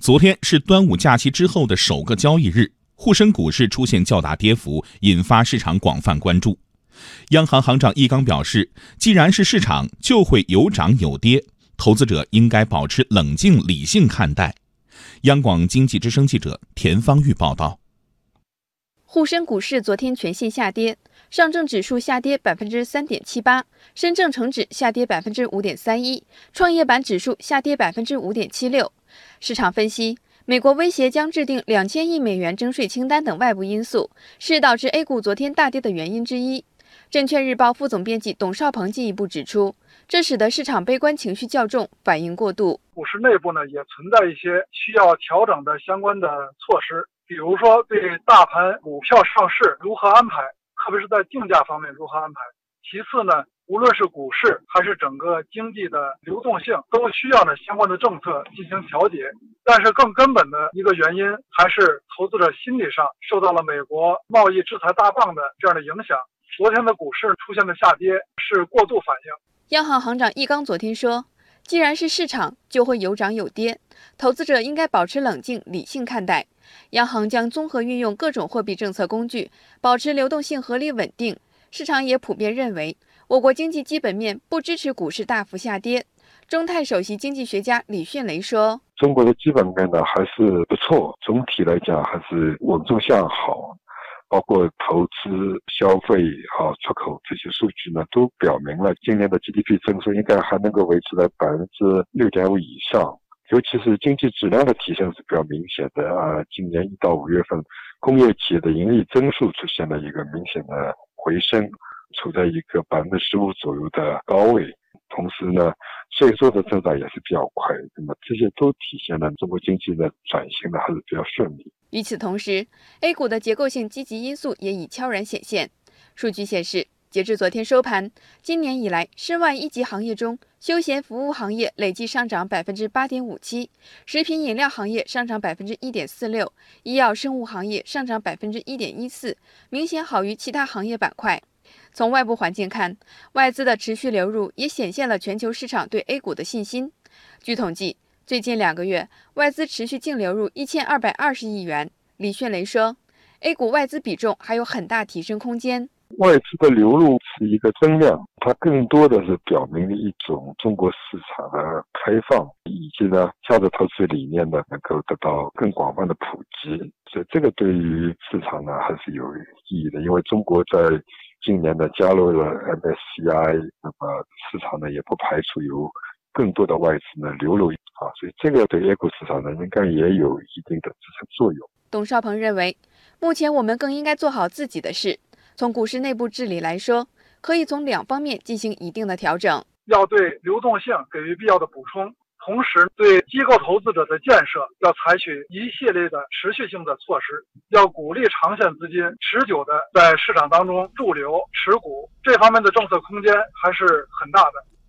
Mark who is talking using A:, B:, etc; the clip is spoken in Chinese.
A: 昨天是端午假期之后的首个交易日，沪深股市出现较大跌幅，引发市场广泛关注。央行行长易纲表示，既然是市场，就会有涨有跌，投资者应该保持冷静理性看待。央广经济之声记者田方玉报道。
B: 沪深股市昨天全线下跌，上证指数下跌百分之三点七八，深证成指下跌百分之五点三一，创业板指数下跌百分之五点七六。市场分析，美国威胁将制定两千亿美元征税清单等外部因素，是导致 A 股昨天大跌的原因之一。证券日报副总编辑董少鹏进一步指出，这使得市场悲观情绪较重，反应过度。
C: 股市内部呢，也存在一些需要调整的相关的措施，比如说对大盘股票上市如何安排，特别是在定价方面如何安排。其次呢，无论是股市还是整个经济的流动性，都需要呢相关的政策进行调节。但是更根本的一个原因，还是投资者心理上受到了美国贸易制裁大棒的这样的影响。昨天的股市出现的下跌是过度反应。
B: 央行行长易纲昨天说，既然是市场，就会有涨有跌，投资者应该保持冷静理性看待。央行将综合运用各种货币政策工具，保持流动性合理稳定。市场也普遍认为，我国经济基本面不支持股市大幅下跌。中泰首席经济学家李迅雷说：“
D: 中国的基本面呢还是不错，总体来讲还是稳中向好，包括投资、消费啊、出口这些数据呢，都表明了今年的 GDP 增速应该还能够维持在百分之六点五以上。尤其是经济质量的提升是比较明显的啊，今年一到五月份，工业企业的盈利增速出现了一个明显的。”回升，处在一个百分之十五左右的高位，同时呢，税收的增长也是比较快，那么这些都体现了中国经济的转型呢还是比较顺利。
B: 与此同时，A 股的结构性积极因素也已悄然显现。数据显示，截至昨天收盘，今年以来，申万一级行业中，休闲服务行业累计上涨百分之八点五七，食品饮料行业上涨百分之一点四六，医药生物行业上涨百分之一点一四，明显好于其他行业板块。从外部环境看，外资的持续流入也显现了全球市场对 A 股的信心。据统计，最近两个月外资持续净流入一千二百二十亿元。李迅雷说，A 股外资比重还有很大提升空间。
D: 外资的流入是一个增量，它更多的是表明了一种中国市场的开放，以及呢价值投资理念呢能够得到更广泛的普及。所以这个对于市场呢还是有意义的，因为中国在今年呢加入了 MSCI，那么市场呢也不排除有更多的外资呢流入啊，所以这个对 A 股市场呢应该也有一定的支撑作用。
B: 董少鹏认为，目前我们更应该做好自己的事。从股市内部治理来说，可以从两方面进行一定的调整：
C: 要对流动性给予必要的补充，同时对机构投资者的建设要采取一系列的持续性的措施，要鼓励长线资金持久的在市场当中驻留持股，这方面的政策空间还是很大的。